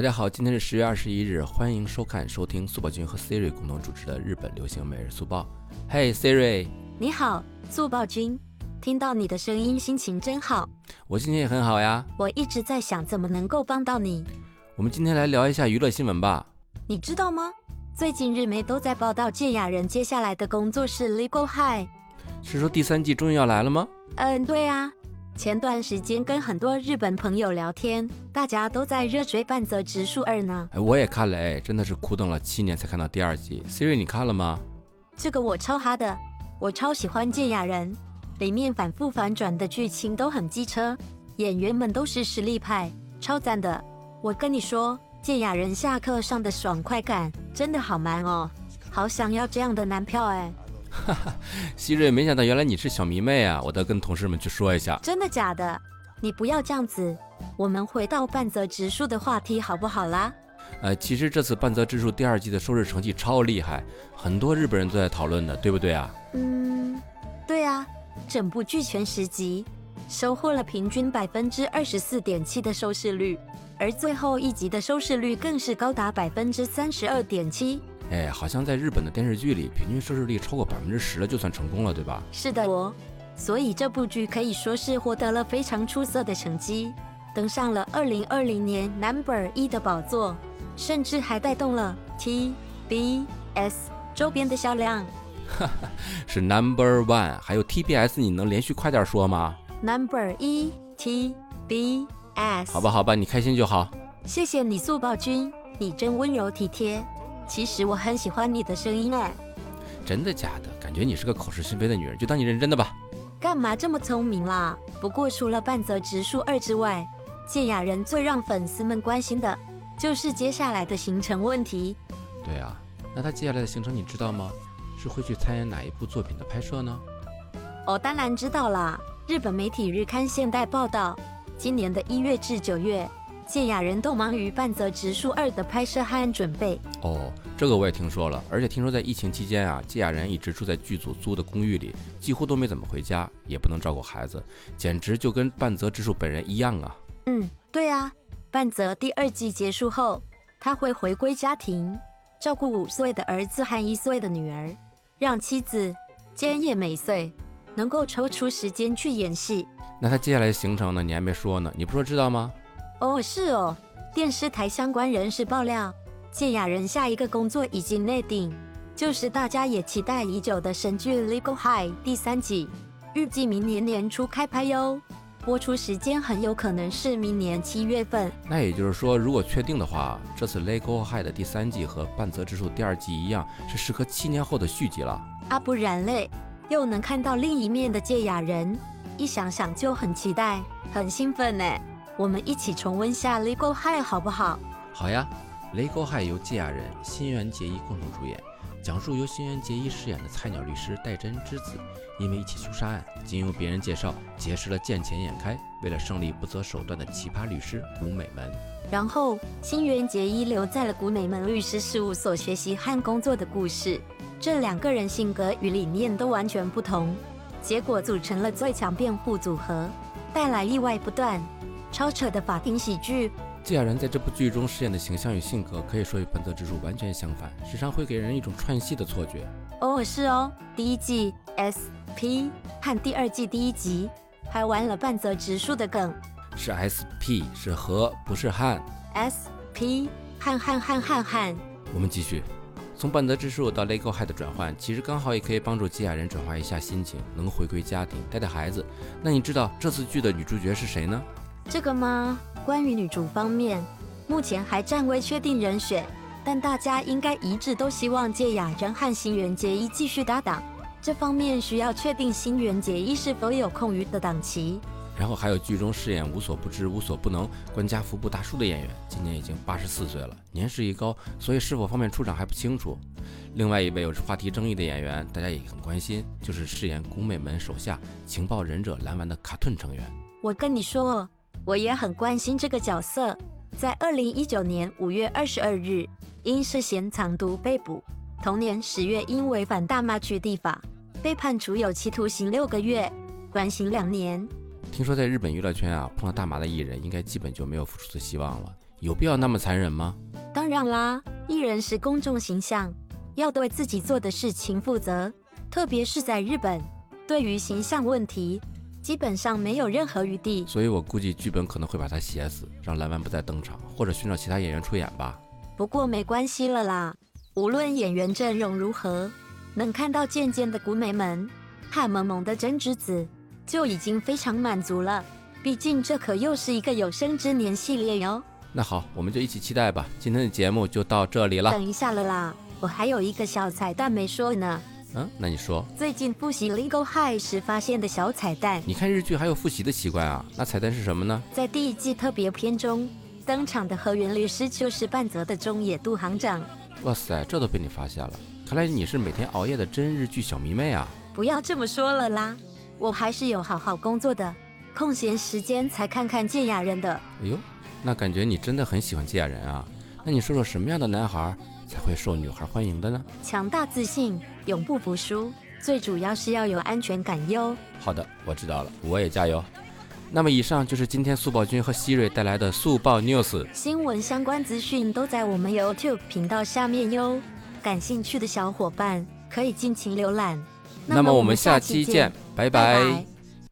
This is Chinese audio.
大家好，今天是十月二十一日，欢迎收看、收听速报君和 Siri 共同主持的日本流行每日速报。嘿，Siri，你好，速报君，听到你的声音，心情真好。我心情也很好呀。我一直在想怎么能够帮到你。我们今天来聊一下娱乐新闻吧。你知道吗？最近日媒都在报道健雅人接下来的工作是 Legal High，是说第三季终于要来了吗？嗯，对啊。前段时间跟很多日本朋友聊天，大家都在热追《半泽直树二》呢。哎，我也看了，哎，真的是苦等了七年才看到第二集。Siri，你看了吗？这个我超哈的，我超喜欢芥雅人，里面反复反转的剧情都很机车，演员们都是实力派，超赞的。我跟你说，芥雅人下课上的爽快感真的好满哦，好想要这样的男票哎。哈哈，希瑞，没想到原来你是小迷妹啊！我得跟同事们去说一下。真的假的？你不要这样子。我们回到半泽直树的话题好不好啦？呃，其实这次半泽直树第二季的收视成绩超厉害，很多日本人都在讨论的，对不对啊？嗯，对啊，整部剧全十集，收获了平均百分之二十四点七的收视率，而最后一集的收视率更是高达百分之三十二点七。哎，好像在日本的电视剧里，平均收视率超过百分之十了，就算成功了，对吧？是的，我，所以这部剧可以说是获得了非常出色的成绩，登上了二零二零年 Number 一的宝座，甚至还带动了 TBS 周边的销量。哈哈，是 Number One，还有 TBS，你能连续快点说吗？Number 一 TBS。好吧，好吧，你开心就好。谢谢你，速报君，你真温柔体贴。其实我很喜欢你的声音哎，真的假的？感觉你是个口是心非的女人，就当你认真的吧。干嘛这么聪明啦？不过除了半泽直树二之外，芥雅人最让粉丝们关心的就是接下来的行程问题。对啊，那他接下来的行程你知道吗？是会去参演哪一部作品的拍摄呢？我当然知道啦。日本媒体日刊现代报道，今年的一月至九月。芥雅人都忙于《半泽直树二》的拍摄和准备。哦，这个我也听说了，而且听说在疫情期间啊，芥雅人一直住在剧组租的公寓里，几乎都没怎么回家，也不能照顾孩子，简直就跟半泽直树本人一样啊。嗯，对啊，半泽第二季结束后，他会回归家庭，照顾五岁的儿子和一岁的女儿，让妻子菅野美穗能够抽出时间去演戏。那他接下来的行程呢？你还没说呢，你不说知道吗？哦，是哦，电视台相关人士爆料，芥雅人下一个工作已经内定，就是大家也期待已久的神剧《Legal High》第三季，预计明年年初开拍哟。播出时间很有可能是明年七月份。那也就是说，如果确定的话，这次《Legal High》的第三季和《半泽直树》第二季一样，是时隔七年后的续集了。啊，不然嘞，又能看到另一面的芥雅人，一想想就很期待，很兴奋呢。我们一起重温下《Legal High》好不好？好呀，《Legal High》由芥雅人、新垣结衣共同主演，讲述由新垣结衣饰演的菜鸟律师戴真之子，因为一起凶杀案，经由别人介绍结识了见钱眼开、为了胜利不择手段的奇葩律师古美门。然后，新垣结衣留在了古美门律师事务所学习和工作的故事。这两个人性格与理念都完全不同，结果组成了最强辩护组合，带来意外不断。超扯的法庭喜剧，纪雅人在这部剧中饰演的形象与性格可以说与本泽直树完全相反，时常会给人一种串戏的错觉。哦，是哦，第一季 S P 和第二季第一集还玩了半泽直树的梗，是 S P 是和不是汉 S P 汉汉汉汉汉。我们继续，从半泽直树到 Legal High 的转换，其实刚好也可以帮助纪雅人转化一下心情，能回归家庭带带孩子。那你知道这次剧的女主角是谁呢？这个吗？关于女主方面，目前还暂未确定人选，但大家应该一致都希望借雅人和新垣结衣继续搭档。这方面需要确定新垣结衣是否有空余的档期。然后还有剧中饰演无所不知、无所不能、官家服部大叔的演员，今年已经八十四岁了，年事已高，所以是否方便出场还不清楚。另外一位有着话题争议的演员，大家也很关心，就是饰演宫美门手下情报忍者蓝丸的卡顿成员。我跟你说。我也很关心这个角色，在二零一九年五月二十二日因涉嫌藏毒被捕，同年十月因违反大麻取缔法被判处有期徒刑六个月，缓刑两年。听说在日本娱乐圈啊，碰到大麻的艺人应该基本就没有复出的希望了，有必要那么残忍吗？当然啦，艺人是公众形象，要对自己做的事情负责，特别是在日本，对于形象问题，基本上没有任何余地。所以我估计剧本可能会把他写死，让蓝湾不再登场，或者寻找其他演员出演吧。不过没关系了啦，无论演员阵容如何，能看到渐渐的古美门和萌萌的真之子，就已经非常满足了。毕竟这可又是一个有生之年系列哟。那好，我们就一起期待吧。今天的节目就到这里了。等一下了啦，我还有一个小彩蛋没说呢。嗯，那你说，最近复习《Legal High》时发现的小彩蛋。你看日剧还有复习的习惯啊？那彩蛋是什么呢？在第一季特别篇中登场的河原律师就是半泽的中野渡行长。哇塞，这都被你发现了！看来你是每天熬夜的真日剧小迷妹啊！不要这么说了啦，我还是有好好工作的，空闲时间才看看健雅人的。哎呦。那感觉你真的很喜欢芥雅人啊？那你说说什么样的男孩才会受女孩欢迎的呢？强大自信，永不服输，最主要是要有安全感哟。好的，我知道了，我也加油。那么以上就是今天速报君和希瑞带来的速报 news 新闻相关资讯都在我们 YouTube 频道下面哟，感兴趣的小伙伴可以尽情浏览。那么我们下期见，拜拜。